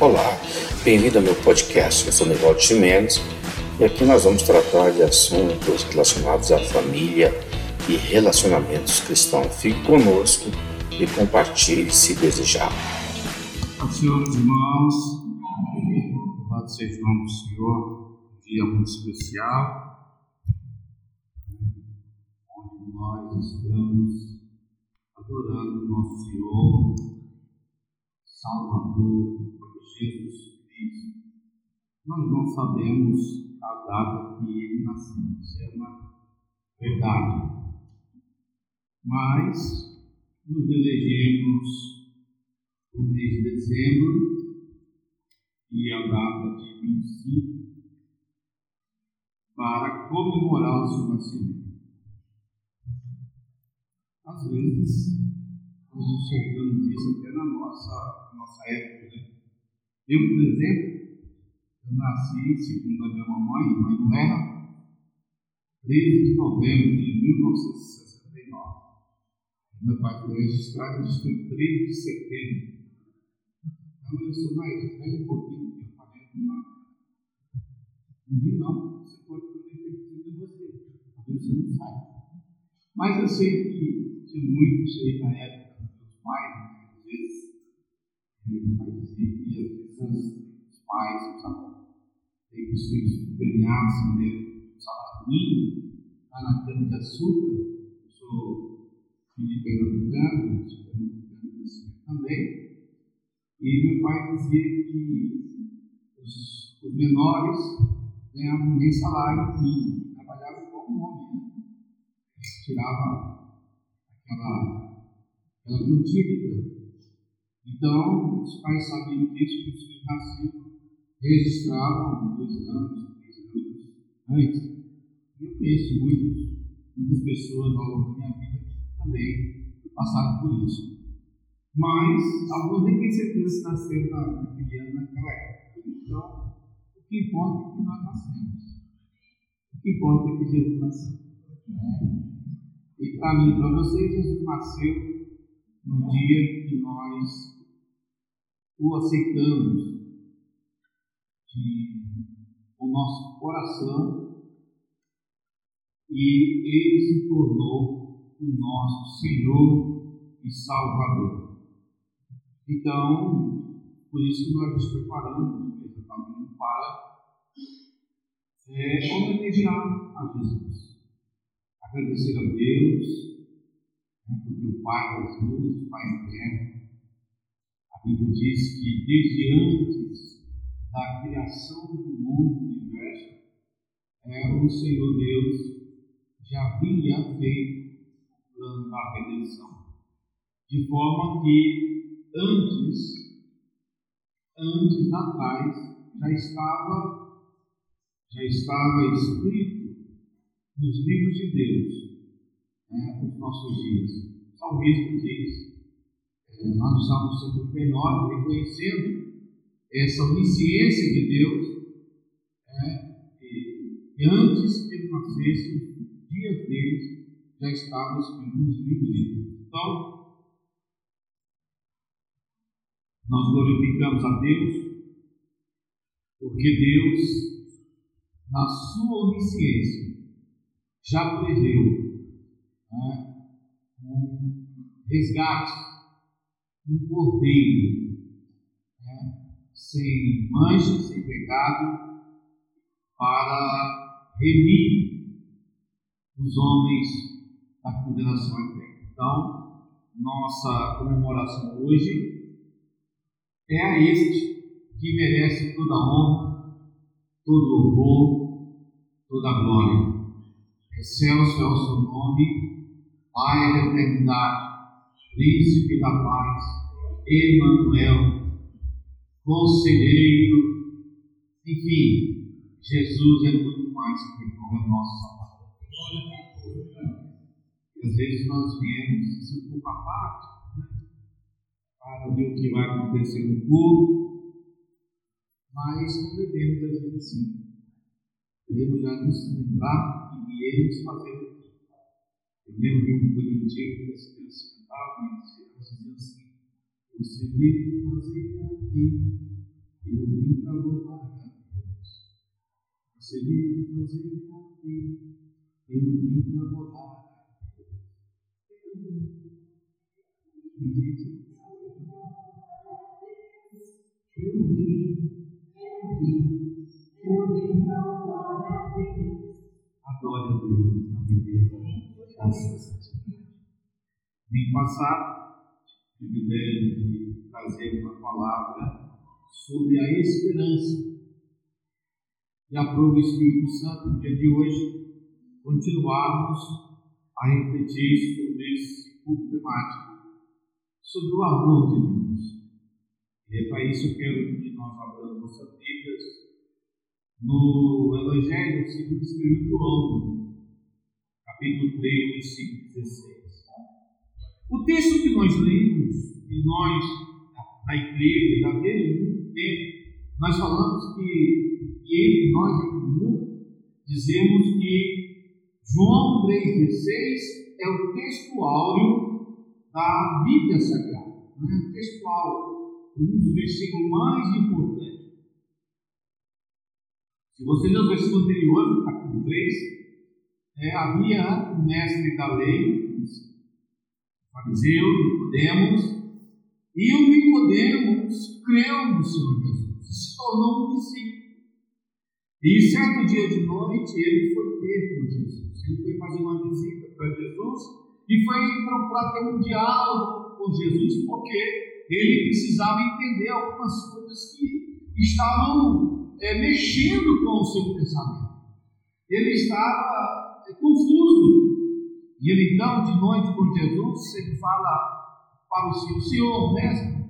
Olá, bem-vindo ao meu podcast. Eu sou Nivaldo Chimenez e aqui nós vamos tratar de assuntos relacionados à família e relacionamentos cristãos. Fique conosco e compartilhe se desejar. Senhor, irmãos, louvado seja o nome do Senhor, um dia muito especial, onde nós estamos adorando o nosso Senhor, Salvador, Jesus Cristo. Nós não sabemos a data que ele nasceu, isso é uma verdade. Mas nos elegemos o mês de dezembro e a data de 25 para comemorar o seu nascimento. Às vezes, nós enxergamos isso até na nossa, nossa época, né? Eu, por exemplo, eu nasci, segundo a minha mamãe, mãe não era, 13 de novembro de 1969. Meu pai foi registrado, foi 13 de setembro. Então eu sou mais velho um pouquinho, eu falei não. Não vi não, você pode também ter de você, talvez você não saiba. Mas eu sei que tinha muitos aí na época meus pais, às vezes, ele vai dizer que às vezes os pais, os avós, que os filhos ganhassem né, salário mínimo, lá na cana de açúcar, eu sou filho pernambucano, sou pernambucano também, e meu pai dizia que os, os menores ganhavam nem salário mínimo, trabalhavam como um homem, né? tirava aquela, aquela frutífica então, os pais sabiam disso, que os filhos nasciam, registravam dois anos, três anos antes. E eu conheço muitos, muitas pessoas ao longo da minha vida que também passaram por isso. Mas, alguns nem têm certeza se nasceram naquele ano, naquela época. Então, o que importa é que nós nascemos. O que importa é que Jesus nasceu. E para mim, para vocês, Jesus nasceu no dia que nós o aceitamos de o nosso coração e ele se tornou o nosso Senhor e Salvador. Então, por isso que nós nos preparamos exatamente para é, homenagear a Jesus, agradecer a Deus, né, porque o Pai das luzes, o Pai eterno, a Bíblia diz que desde antes da criação do mundo, do universo, é, o Senhor Deus já havia feito o plano da redenção. De forma que antes, antes atrás, já estava, já estava escrito nos livros de Deus, né, nos nossos dias. O salmista diz lá no Salmo 139, reconhecendo essa onisciência de Deus, é, e, e antes que ele nascesse, os dias deles já estavam escritos nos livros. Então, nós glorificamos a Deus, porque Deus, na sua onisciência, já preveu né, um resgate um cordeiro, né, sem mancha, sem pecado, para remir os homens da condenação eterna. Então, nossa comemoração hoje é a este que merece toda a honra, todo louvor, toda a glória. Excelso é o seu nome, Pai da eternidade, Príncipe da paz Emanuel, Conselheiro, enfim, Jesus é muito mais que o é nosso Salvador. E às vezes nós viemos um pouco à né? para ver o que vai acontecer no culto, mas não devemos agir assim. Devemos já nos lembrar que viemos fazer aqui. Eu lembro de um bonito antigo que as crianças cantavam e elas diziam assim: Você veio fazer aqui, eu vim para louvar a Deus. Você veio fazer aqui, eu vim para louvar a Deus. Eu vim, eu vim, eu vim para louvar a Deus. Adore a Deus na beleza da santidade. Vim passar privilégio de trazer uma palavra sobre a esperança. E aprova o Espírito Santo no dia de hoje continuarmos a refletir sobre esse culto temático, sobre o amor de Deus. E é para isso que eu quero que nós abramos nossas Bíblias no Evangelho segundo escreveu João, capítulo 3, versículo 16. O texto que nós lemos, e nós, na igreja, já desde muito tempo, nós falamos que, que entre nós em comum, dizemos que João 3,16 é o texto áureo da Bíblia Sagrada, não é? o texto áureo, um dos versículos mais importantes. Se você ler o versículo anterior, capítulo 3, é, havia um mestre da lei, fariseu, Nicodemos, e o Nicodemos creu no Senhor Jesus e se tornou um discípulo. E certo dia de noite ele foi ter com Jesus. Ele foi fazer uma visita para Jesus e foi procurar ter um diálogo com Jesus, porque ele precisava entender algumas coisas que estavam é, mexendo com o seu pensamento. Ele estava é, confuso e ele então, de noite com Jesus, ele fala para o Senhor, Senhor, mestre,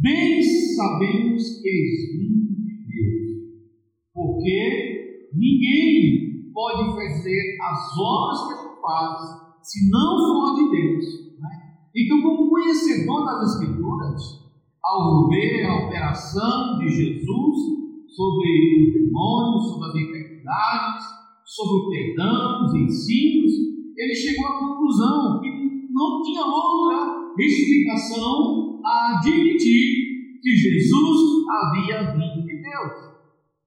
bem sabemos que és vindo de Deus, porque ninguém pode fazer as obras que tu fazes se não for de Deus. Né? Então, como conhecedor das Escrituras, ao ver a operação de Jesus sobre os demônios, sobre as enfermidades, sobre o perdão, os ensinos, ele chegou à conclusão que não tinha outra explicação a admitir que Jesus havia vindo de Deus.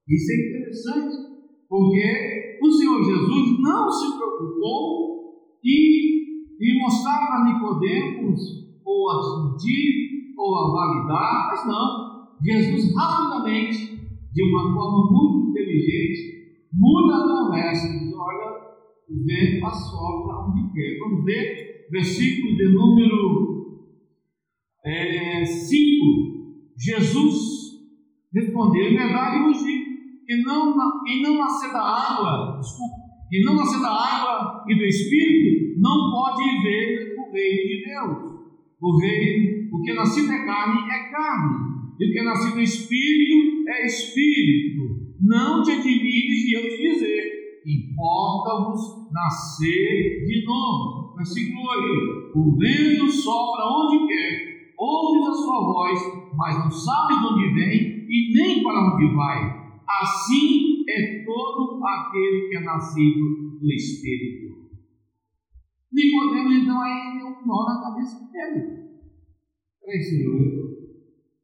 Isso é interessante, porque o Senhor Jesus não se preocupou em, em mostrar para Nicodemos ou a desmentir ou a validar, mas não. Jesus rapidamente, de uma forma muito inteligente, muda a conversa diz: olha, o vento assopra onde quer. Vamos ver, versículo de número 5. É, Jesus respondeu: Em verdade vos digo, não, quem não nascer da água, desculpa, não nascer da água e do Espírito, não pode ver o reino de Deus. O reino, o que é nascido é carne, é carne, e o que é nascido do Espírito é Espírito. Não te admires de eu te dizer importa-vos nascer de novo. Versículo 8: O vento sopra onde quer, ouves a sua voz, mas não sabes de onde vem e nem para onde vai. Assim é todo aquele que é nascido do Espírito. Nicodemo, então, aí deu um nó na cabeça dele. Peraí, Senhor, eu,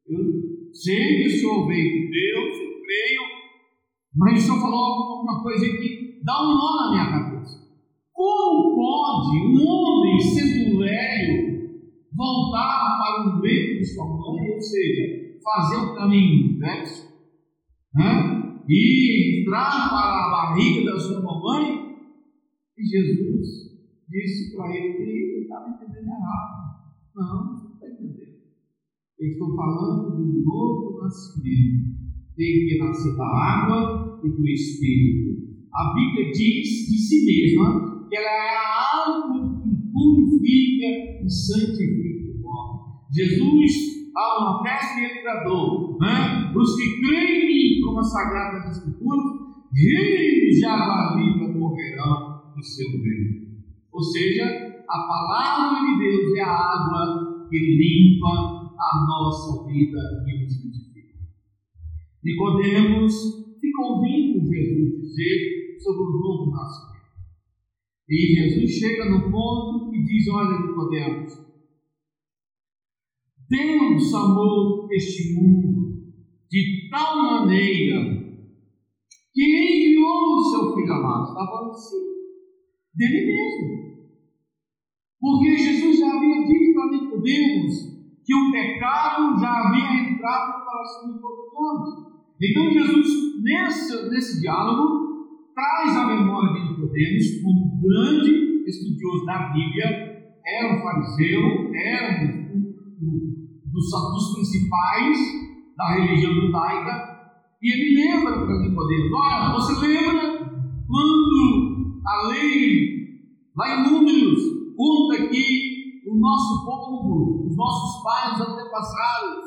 eu sei que o Senhor veio de Deus, eu creio, mas o Senhor falou alguma coisa que dá um nó na minha cabeça. Como pode um homem, sendo velho, voltar para o ventre de sua mãe, ou seja, fazer o caminho inverso, né? e entrar para a barriga da sua mamãe? E Jesus disse para ele que ele estava entendendo errado. Não, não está entendendo. Eu estou falando do novo nascimento. Tem que nascer da água e do Espírito a Bíblia diz de si mesma que ela é a água que purifica e santifica o homem. Jesus, há uma festa e ele bradou, né? os que creem como as sagradas escrituras, rios de água viva correrão do seu ventre. Ou seja, a palavra de Deus é a água que limpa a nossa vida e nos santifica. Nicodemos ficou ouvindo Jesus dizer sobre o novo nascimento. E Jesus chega no ponto e diz: Olha, Nicodemos, Deus amou este mundo de tal maneira que enviou o seu filho amado. Está falando assim, dele mesmo. Porque Jesus já havia dito para Nicodemos que o pecado já havia entrado no coração de todos. Então Jesus, nesse, nesse diálogo, traz a memória de Nicodemos como grande estudioso da Bíblia, era um fariseu, era um, um, dos, dos principais da religião judaica, e ele lembra para Nicodemos, olha, você lembra quando a lei, lá em Números, conta que o nosso povo, os nossos pais antepassados,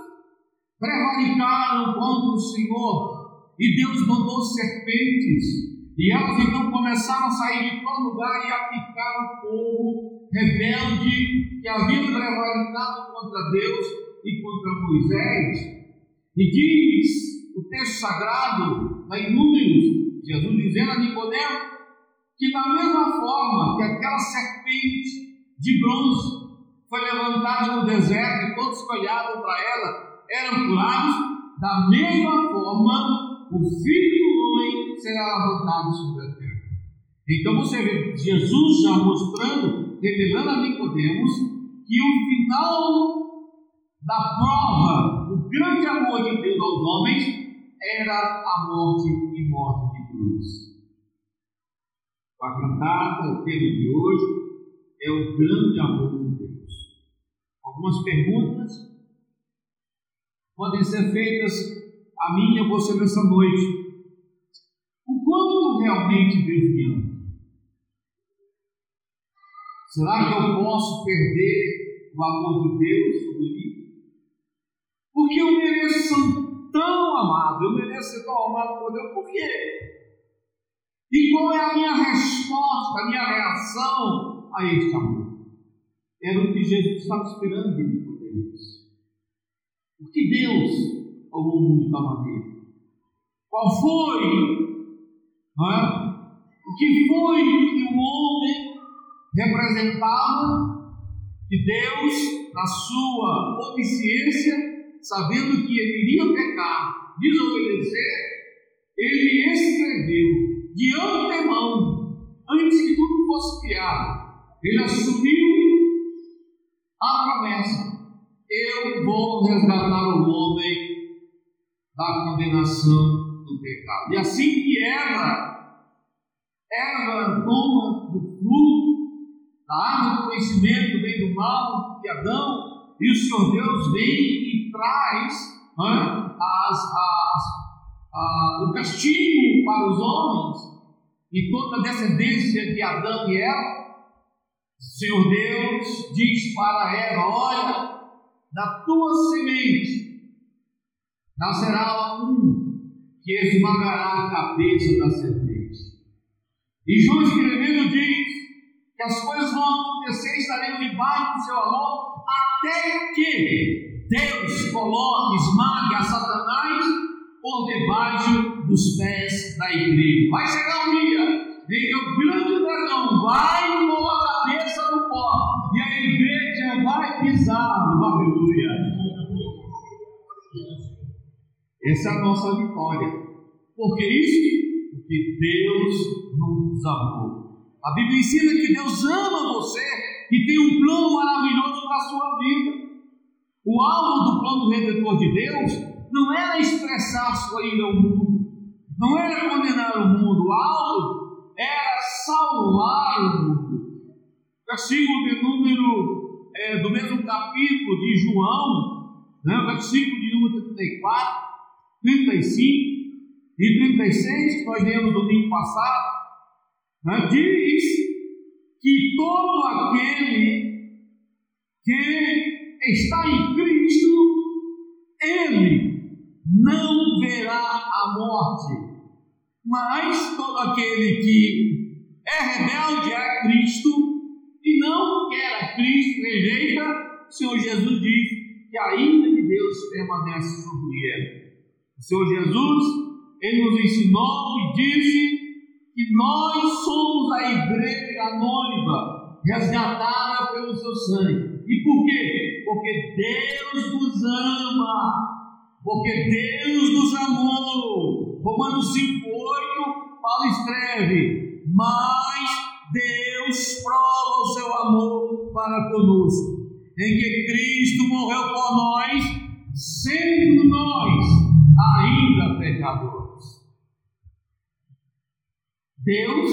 prevaricaram contra o Senhor, e Deus mandou serpentes, e elas então começaram a sair de todo lugar e a picar o povo rebelde que havia prevaricado contra Deus e contra Moisés. E diz o texto sagrado, lá em Números, Jesus dizendo a Nicodemo, que da mesma forma que aquela serpente de bronze foi levantada no deserto e todos olhavam para ela eram curados, da mesma forma o Filho Homem será levantado sobre a terra. Então você vê Jesus já mostrando, revelando a Nicodemos, que o final da prova do grande amor de Deus aos homens era a morte e morte de cruz. A cantada, o tema de hoje, é o grande amor de Deus. Algumas perguntas podem ser feitas a mim e a você nessa noite. O realmente Deus me ama? Será que eu posso perder o amor de Deus sobre mim? Porque eu mereço ser tão amado, eu mereço ser tão amado por Deus, por quê? E qual é a minha resposta, a minha reação a este amor? Era o que Jesus estava esperando de mim. Porque Deus amou o mundo da maneira. Qual foi? É? O que foi que o homem representava que Deus, na sua onisciência, sabendo que ele iria pecar, desobedecer, ele escreveu de antemão, antes que tudo fosse criado, ele assumiu a promessa eu vou resgatar o homem da condenação do pecado. E assim que Eva, Eva toma do fruto da árvore do conhecimento do bem e do mal de Adão, e o Senhor Deus vem e traz as, as, a, o castigo para os homens e toda a descendência de Adão e Eva. O Senhor Deus diz para Eva: Olha, da tua semente nascerá um que esmagará a cabeça da serpente. E João escrevendo diz que as coisas vão acontecer, estaremos debaixo do seu amor, até que Deus coloque, esmague a Satanás por debaixo dos pés da igreja. Vai chegar um dia em que o grande dragão vai pôr a cabeça no pó e a igreja vai pisar aleluia. Essa é a nossa vitória. Por que isso? Porque Deus nos amou. A Bíblia ensina que Deus ama você e tem um plano maravilhoso para a sua vida. O alvo do plano redentor de Deus não era expressar sua ira ao mundo, não era condenar o mundo, o alvo era salvar o mundo. Versículo de número é, do mesmo capítulo de João, né, versículo de número 34, 35 e 36, que nós lemos domingo passado, né, diz que todo aquele que está em Cristo, ele não verá a morte, mas todo aquele que é rebelde a Cristo e não quer a Cristo, rejeita, o Senhor Jesus diz que a ira de Deus permanece sobre ele. O Senhor Jesus, ele nos ensinou e disse que nós somos a igreja, a noiva, resgatada pelo seu sangue. E por quê? Porque Deus nos ama. Porque Deus nos amou. Romanos 5,8, Paulo escreve: Mas Deus prova o seu amor para conosco, em que Cristo morreu por nós, sendo nós ainda pecadores. Deus,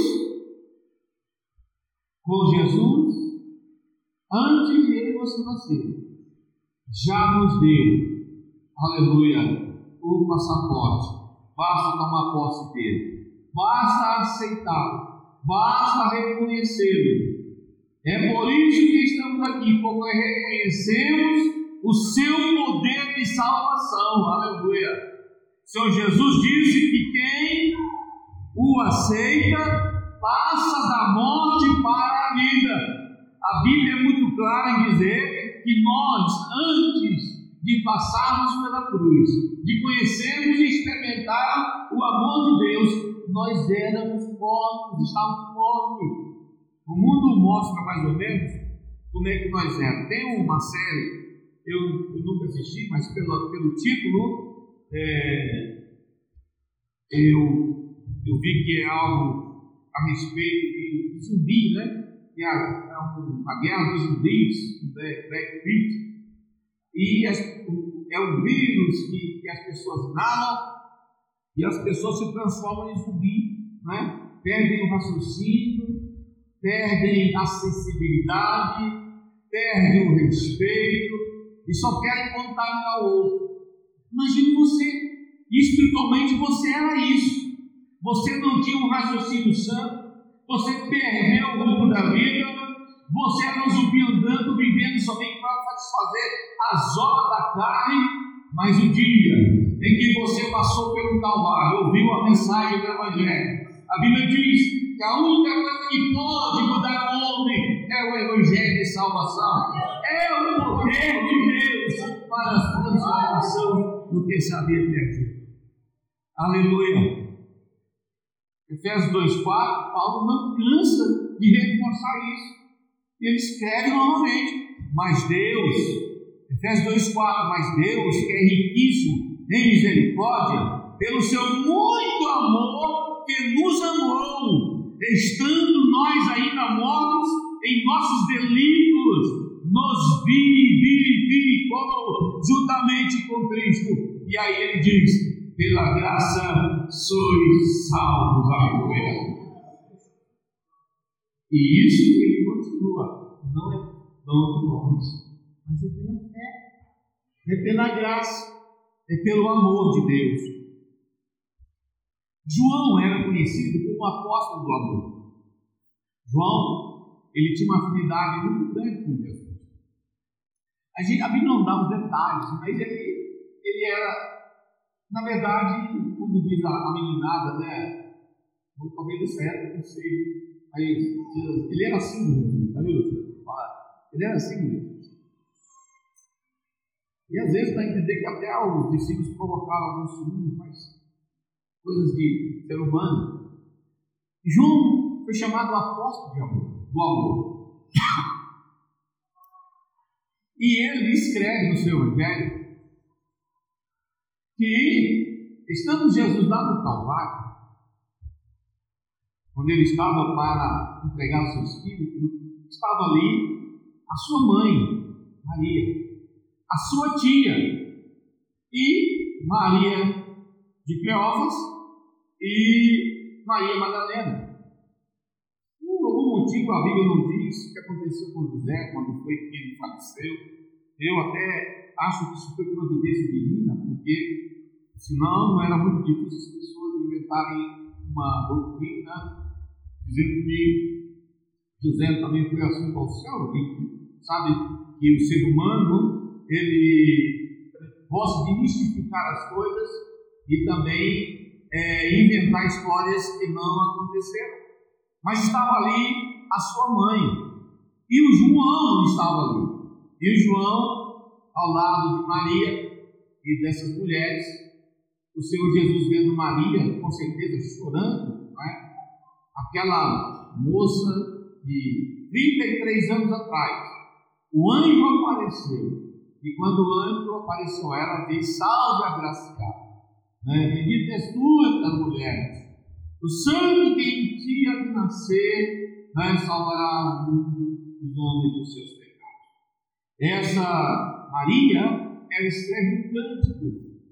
com Jesus, antes de ele você nascer, já nos deu, aleluia, o passaporte. Basta tomar posse dele, basta aceitá-lo, basta reconhecê-lo. É por isso que estamos aqui, porque reconhecemos o seu poder de salvação, aleluia. Senhor Jesus disse que quem o aceita passa da morte para a vida. A Bíblia é muito clara em dizer que nós, antes de passarmos pela cruz, de conhecermos e experimentar o amor de Deus, nós éramos mortos, estávamos mortos. O mundo mostra mais ou menos como é que nós éramos. Tem uma série, eu, eu nunca assisti, mas pelo, pelo título, é, eu, eu vi que é algo a respeito de zumbi, né? que é a, a guerra dos zumbis, Brad Pitt, e as, é um vírus que, que, as pessoas inalam e as pessoas se transformam em zumbi, né? perdem o raciocínio, perdem a sensibilidade, perdem o respeito e só querem contaminar o outro. Imagine você, espiritualmente você era isso. Você não tinha um raciocínio santo, você perdeu o rumo da vida, você era um zumbi andando, vivendo somente para satisfazer as obras da carne, mas o dia em que você passou pelo Calvário, ouviu a mensagem do Evangelho, a Bíblia diz que a única coisa que pode mudar o homem é o Evangelho de salvação, é o poder de Deus para a transformação do que se havia perdido. Aleluia. Efésios 2,4, Paulo não cansa de reforçar isso. Ele escreve novamente, mas Deus, Efésios 2,4, mas Deus, que é riquíssimo em misericórdia, pelo seu muito amor que nos amou, estando nós ainda mortos em nossos delitos, nos vivificou juntamente com Cristo. E aí ele diz: pela graça sois salvos. Aleluia. E isso ele continua, não é dom de nós, mas é pela fé, é pela graça, é pelo amor de Deus. João era conhecido como apóstolo do amor. João, ele tinha uma afinidade muito grande com Jesus. A, gente, a Bíblia não dá os detalhes, mas ele, ele era na verdade, como diz a, a meninada, né? No dessa época, não sei. Aí, ele era assim mesmo, tá vendo? Ele era assim mesmo. E às vezes dá a entender que até os discípulos provocaram alguns ciúmes, mas coisas de ser humano. João foi chamado apóstolo de amor, do amor. E ele escreve no seu evangelho que, estando Jesus lá no Calvário, quando ele estava para entregar o seu espírito, estava ali a sua mãe, Maria, a sua tia e Maria de Cleófas e Maria Madalena. Por algum motivo a Bíblia não diz o que aconteceu com José quando foi que ele faleceu. Eu até acho que isso foi providência divina, porque Senão, não era muito difícil as pessoas inventarem uma doutrina dizendo que José também foi assunto ao céu, que sabe que o ser humano ele gosta de mistificar as coisas e também é, inventar histórias que não aconteceram. Mas estava ali a sua mãe e o João estava ali. E o João, ao lado de Maria e dessas mulheres, o Senhor Jesus vendo Maria, com certeza chorando, não é? aquela moça de 33 anos atrás, o anjo apareceu. E quando o anjo apareceu ela, diz: Salve agraciada. Né? Bendita és tu entre as mulheres. O santo que em ti há de nascer né, salvará o mundo, os homens dos seus pecados. Essa Maria, ela escreve um cântico,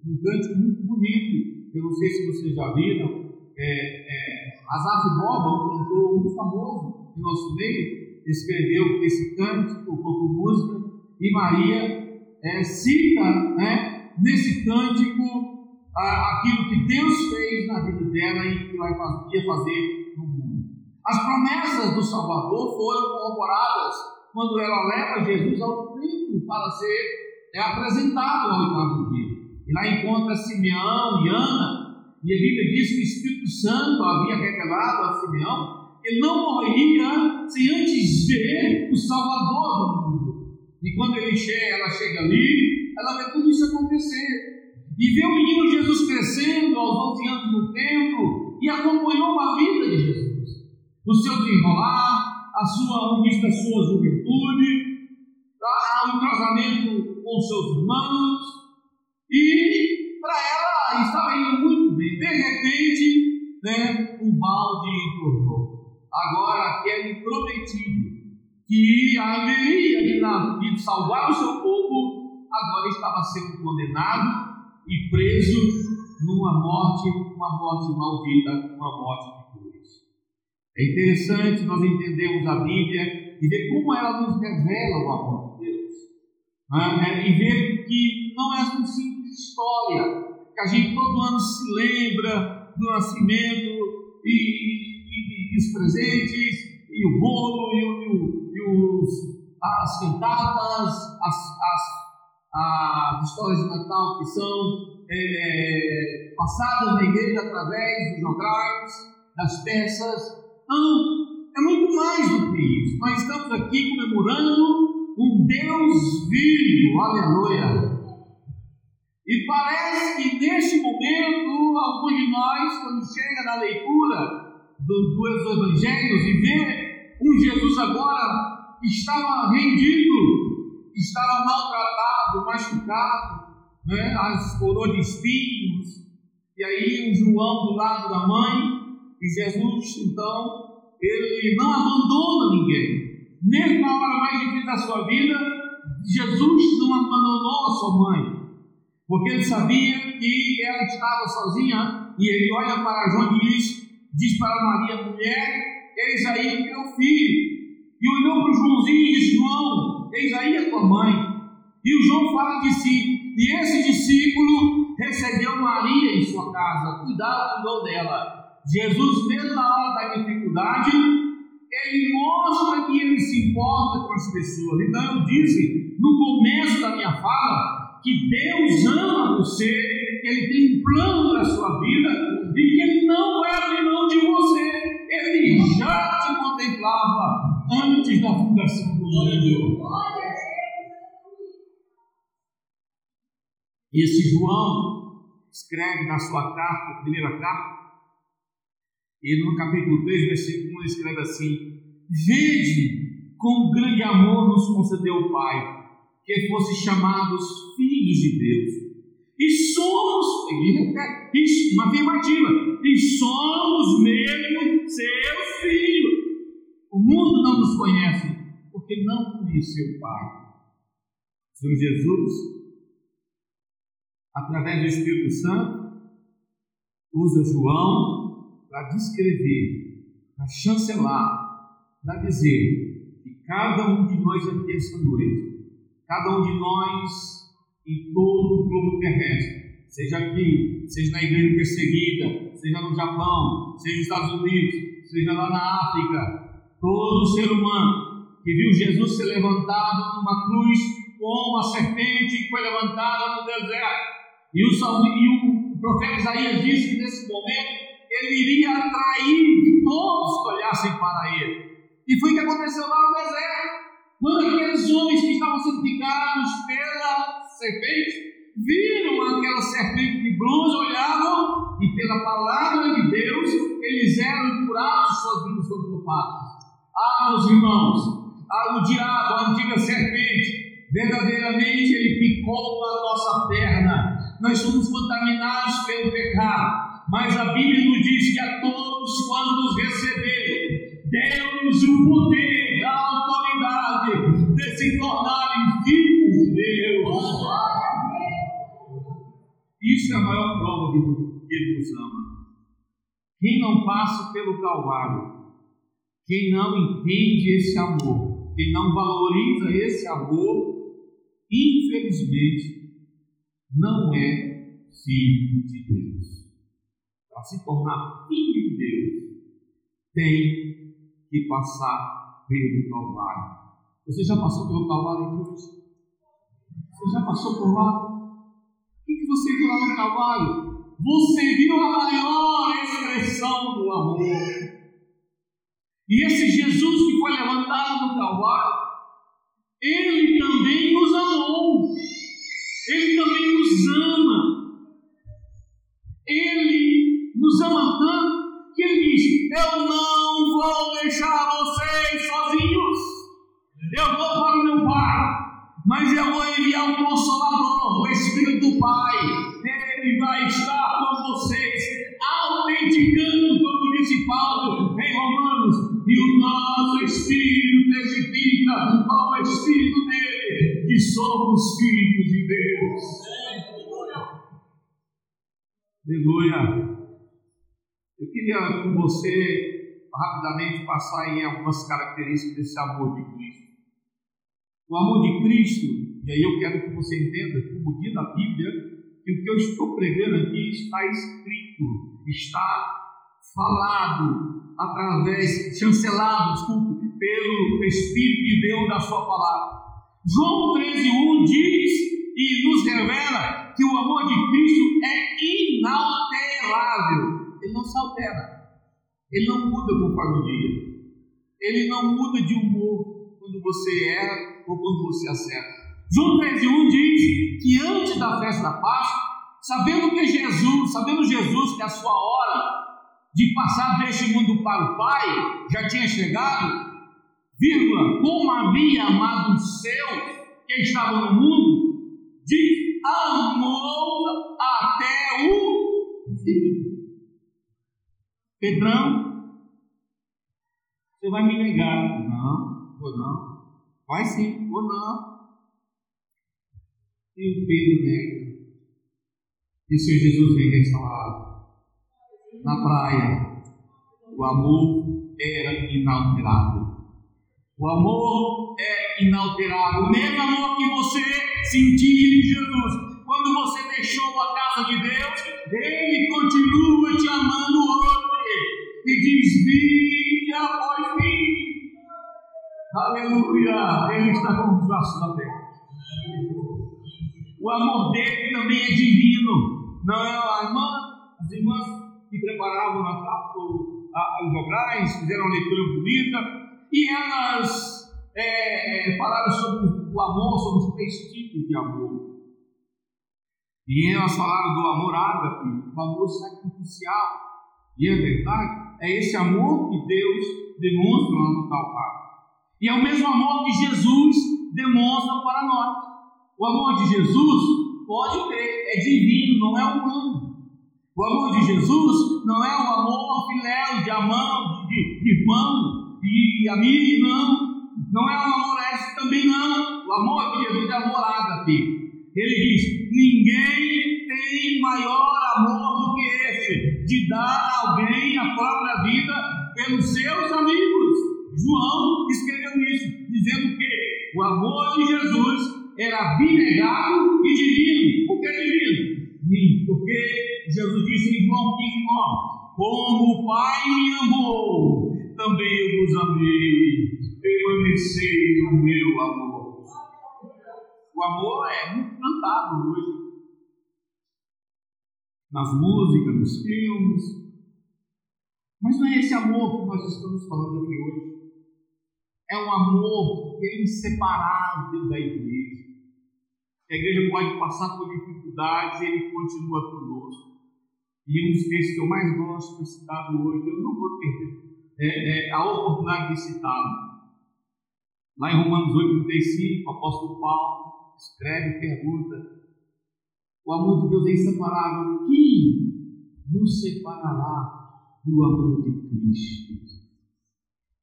um cântico muito bonito. Eu não sei se vocês já viram. É, é, Asaf Boba, um cantor muito famoso em nosso meio, escreveu esse cântico, pouco música, e Maria é, cita né, nesse cântico aquilo que Deus fez na vida dela e que vai ia fazer no mundo. As promessas do Salvador foram corroboradas quando ela leva Jesus ao templo para ser é, apresentado ao oitavo dia. E lá encontra Simeão e Ana, e a Bíblia diz que o Espírito Santo havia revelado a Simeão que não morreria sem antes ver o Salvador do mundo. E quando ele chega, ela chega ali, ela vê tudo isso acontecer. E vê o menino Jesus crescendo aos 11 anos no templo e acompanhou a vida de Jesus. O seu desenrolar, a sua, o início da sua juventude, o entrosamento com seus irmãos. E para ela estava indo muito bem. De repente, né, um balde entornou. Agora aquele prometido que haveria de, de salvar o seu povo, agora estava sendo condenado e preso numa morte, uma morte maldita, uma morte de cruz. É interessante nós entendermos a Bíblia e ver como ela nos revela o amor de Deus. Né? E ver que não é uma simples história, que a gente todo ano se lembra do nascimento e, e, e os presentes, e o bolo, e, o, e os, as cantatas, as, as as histórias de Natal que são é, passadas na igreja através dos jograis, das peças. Não, é muito mais do que isso. Nós estamos aqui comemorando um Deus vivo, aleluia. E parece que neste momento, alguns de nós, quando chega na leitura do, dos evangelhos e vê um Jesus agora que estava rendido estava maltratado, machucado, né? as coroas de espinhos, e aí o João do lado da mãe, e Jesus, então, ele não abandona ninguém. Mesmo na hora mais difícil da sua vida, Jesus não abandonou a sua mãe, porque ele sabia que ela estava sozinha, e ele olha para João e diz, diz para Maria, mulher, eis aí o teu filho. E olhou para o Joãozinho e disse, João, eis aí a tua mãe. E o João fala de si, e esse discípulo recebeu Maria em sua casa, cuidado, cuidou dela. Jesus, mesmo na hora da dificuldade, ele mostra que ele se importa com as pessoas. Então eu disse no começo da minha fala que Deus ama você, Ele tem um plano para a sua vida e que Ele não E esse João escreve na sua carta, primeira carta, e no capítulo 3, versículo 1, ele escreve assim: Vede com grande amor nos concedeu o Pai, que fosse chamados filhos de Deus. E somos, repete, uma afirmativa, e somos mesmo seus filhos. O mundo não nos conhece, porque não conheceu o Pai. Senhor Jesus através do Espírito Santo, usa João para descrever, para chancelar, para dizer que cada um de nós aqui esta noite, cada um de nós em todo o globo terrestre, seja aqui, seja na igreja perseguida, seja no Japão, seja nos Estados Unidos, seja lá na África, todo ser humano que viu Jesus ser levantado numa cruz como a serpente que foi levantada no deserto, e o, e o profeta Isaías disse que nesse momento ele iria atrair todos que olhassem para ele. E foi o que aconteceu lá no deserto. Quando aqueles homens que estavam sendo picados pela serpente viram aquela serpente de bronze, olhavam e pela palavra de Deus eles eram curados, suas vidas foram poupadas. Ah, meus irmãos, o diabo, a antiga serpente, verdadeiramente ele picou a nossa perna. Nós somos contaminados pelo pecado, mas a Bíblia nos diz que a todos quando nos receberam, deu-nos o poder, a autoridade de se tornarem filhos de Deus. Isso é a maior prova de que Ele nos ama. Quem não passa pelo Calvário, quem não entende esse amor, quem não valoriza esse amor, infelizmente, não é filho de Deus. Para se tornar filho de Deus, tem que passar pelo Calvário. Você já passou pelo Calvário hoje? Você já passou por lá? O que, que você viu lá no Calvário? Você viu a maior expressão do amor. E esse Jesus que foi levantado no Calvário, ele também nos amou, ele também nos ama, ele nos ama tanto que ele diz: Eu não vou deixar vocês sozinhos, eu vou para o meu Pai, mas eu vou enviar um Consolador, o Espírito do Pai, ele vai estar com vocês, autenticando, como disse Paulo em Romanos. E o nosso Espírito testifica com o Espírito que somos filhos de Deus. Aleluia. Eu queria com você rapidamente passar em algumas características desse amor de Cristo. O amor de Cristo, e aí eu quero que você entenda, como diz a Bíblia, que o que eu estou pregando aqui está escrito, está falado através, chancelado, desculpe, pelo Espírito de Deus da sua palavra. João 13,1 diz e nos revela que o amor de Cristo é inalterável. Ele não se altera. Ele não muda conforme o dia. Ele não muda de humor quando você erra ou quando você acerta. João 13,1 diz que antes da festa da Páscoa, sabendo que Jesus, sabendo Jesus que a sua hora de passar deste mundo para o Pai, já tinha chegado, vírgula, como havia amado os seus que estavam no mundo, de amor até o fim. Pedrão, você vai me negar? Não, vou não. Vai sim, vou não. E o Pedro nega. E o Senhor Jesus vem restaurar na praia. O amor era inalterável. O amor é inalterável. O mesmo amor que você sentia em Jesus. Quando você deixou a casa de Deus, Ele continua te amando hoje. E diz: Vinde após mim. Aleluia. Ele está com os braços abertos. O amor dele também é divino. Não é a irmã, as irmãs que preparavam o Natal, os jograis, fizeram uma leitura bonita, e elas é, falaram sobre o amor, sobre os três tipos de amor. E elas falaram do amor ágape, do amor sacrificial. E é verdade, é esse amor que Deus demonstra lá no Calvário. E é o mesmo amor que Jesus demonstra para nós. O amor de Jesus, pode ter, é divino, não é humano. O amor de Jesus não é um amor filéu de amão, de, de irmão e amigo, não. Não é um amor esse também não. O amor de Jesus é amor ágape. Ele diz: ninguém tem maior amor do que esse, de dar a alguém a própria vida pelos seus amigos. João escreveu isso, dizendo que o amor de Jesus era abnegado e divino. Por que divino? Porque Jesus disse em João 15, 9: Como o Pai me amou, também eu vos amei, permanecei no meu amor. O amor é muito cantado hoje, nas músicas, nos filmes, mas não é esse amor que nós estamos falando aqui hoje. É um amor que é inseparável da igreja. A igreja pode passar por dificuldades e ele continua conosco. E um dos textos que eu mais gosto de citar hoje, eu não vou perder é, é, a oportunidade de citá-lo. Lá em Romanos 8, 35, o apóstolo Paulo escreve e pergunta: O amor de Deus é inseparável. Quem nos separará do amor de Cristo?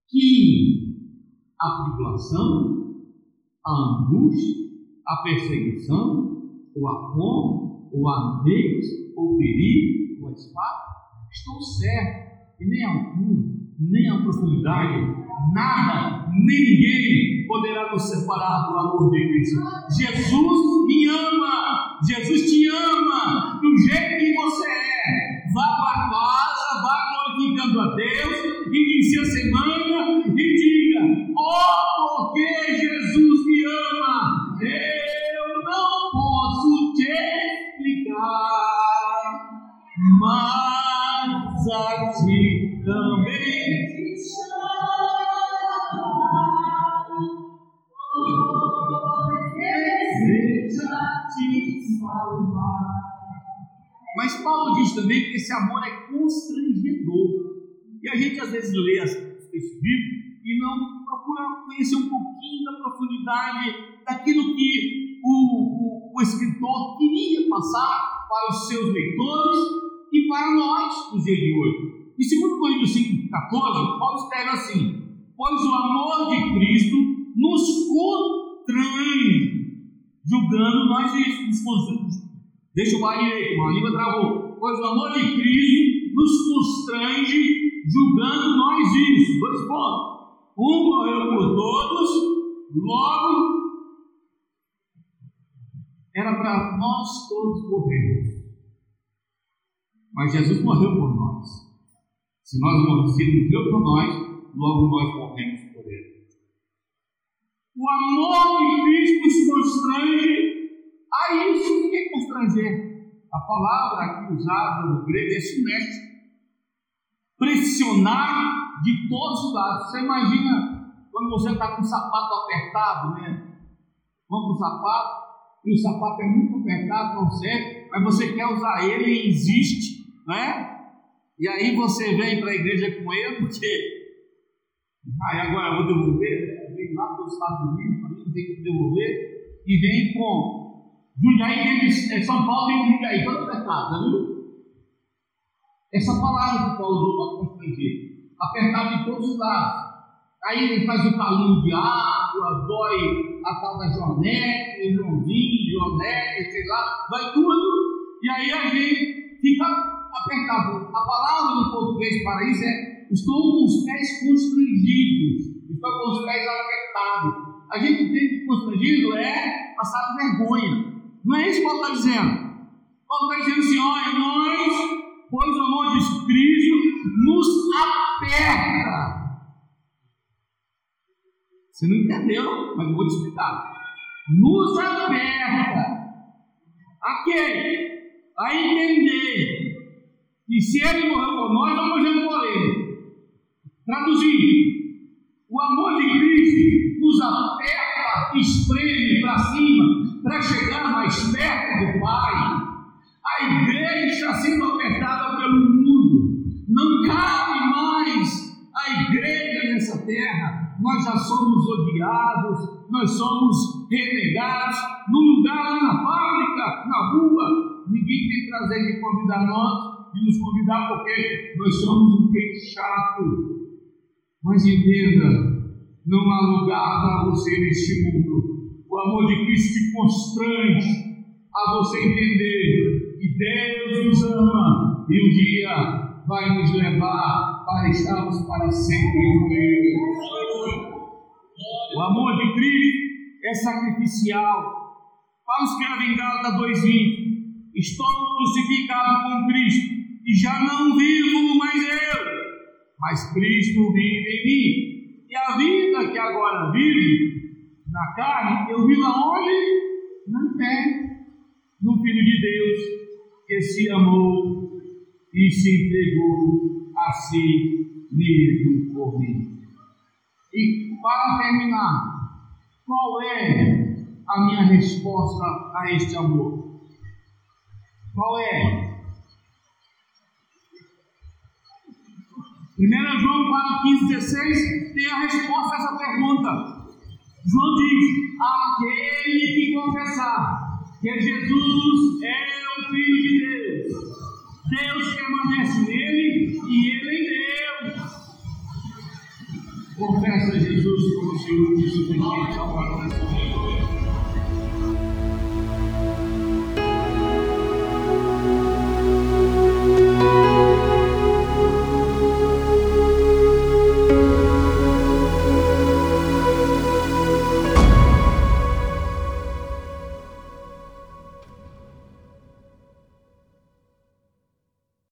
Quem? A tribulação? A angústia? A perseguição? Ou a fome? Ou a nudez? Ou o perigo? Ou a espada? Estou certo que nem a altura, nem a profundidade, nada, nem ninguém poderá nos separar do amor de Cristo. Jesus me ama, Jesus te ama, do jeito que você é. Vá para casa, vá glorificando a Deus, inicie a semana esse amor é constrangedor. E a gente às vezes lê esse livro e não procura conhecer um pouquinho da profundidade daquilo que o, o, o escritor queria passar para os seus leitores e para nós nos dias de hoje. Em 2 Coríntios 5, 14, Paulo escreve assim: Pois o amor de Cristo nos constrange, julgando nós isso, nos. Deixa o bar direito, a língua travou. Pois o amor de Cristo nos constrange, julgando nós isso. Dois pontos. Um morreu por todos, logo era para nós todos morrermos. Mas Jesus morreu por nós. Se nós morremos, ele morreu por nós, logo nós morremos por ele. O amor de Cristo nos constrange a isso. O que é constranger? A palavra aqui usada no grego é sumeste. Pressionar de todos os lados. Você imagina quando você está com o sapato apertado, né? Vamos para o sapato, e o sapato é muito apertado, não serve, mas você quer usar ele e insiste, né? E aí você vem para a igreja com ele, porque aí agora eu vou devolver, vem lá dos Estados Unidos, para mim tem que devolver, e vem com Jundiaí, é São Paulo vem Jundiaí, todo apertado, tá viu? Essa palavra que Paulo usou para constranger, apertado de todos os lados. Aí ele faz o talinho de água, dói a tal da Jornete, Joãozinho, Jonete, sei lá, vai tudo, e aí a gente fica apertado. A palavra no português para isso é: estou com os pés constrangidos, estou com os pés apertados. A gente tem que constrangido é passar vergonha. Não é isso que Paulo está dizendo. Paulo está dizendo assim: olha, nós, pois o amor de Cristo nos aperta. Você não entendeu, mas eu vou te explicar. Nos aperta. A quem? A entender que se ele morreu por nós, nós morremos por ele. Traduzindo, o amor de Cristo nos aperta, espreme para cima, para chegar mais perto do Pai. A igreja está sendo apertada pelo mundo. Não cabe mais a igreja nessa terra nós já somos odiados, nós somos renegados, no lugar na fábrica, na rua, ninguém tem prazer de convidar nós, de nos convidar porque nós somos um peito chato. Mas entenda, não há lugar para você neste mundo. O amor de Cristo te constrange a você entender que Deus nos ama e um dia vai nos levar para estarmos para sempre com Ele. O amor de Cristo é sacrificial. Paulo escreve em Gálatas 2,20: Estou crucificado com Cristo e já não vivo mais eu, mas Cristo vive em mim. E a vida que agora vive na carne, eu vivo aonde? Na fé, no Filho de Deus que se amou e se entregou a si mesmo por mim. E para terminar, qual é a minha resposta a este amor? Qual é? 1 João 4, 15, 16 tem a resposta a essa pergunta. João diz: aquele que confessar que Jesus é o Filho de Deus, Deus permanece nele e ele em Deus. Confessa Jesus como Senhor e suficiente salvador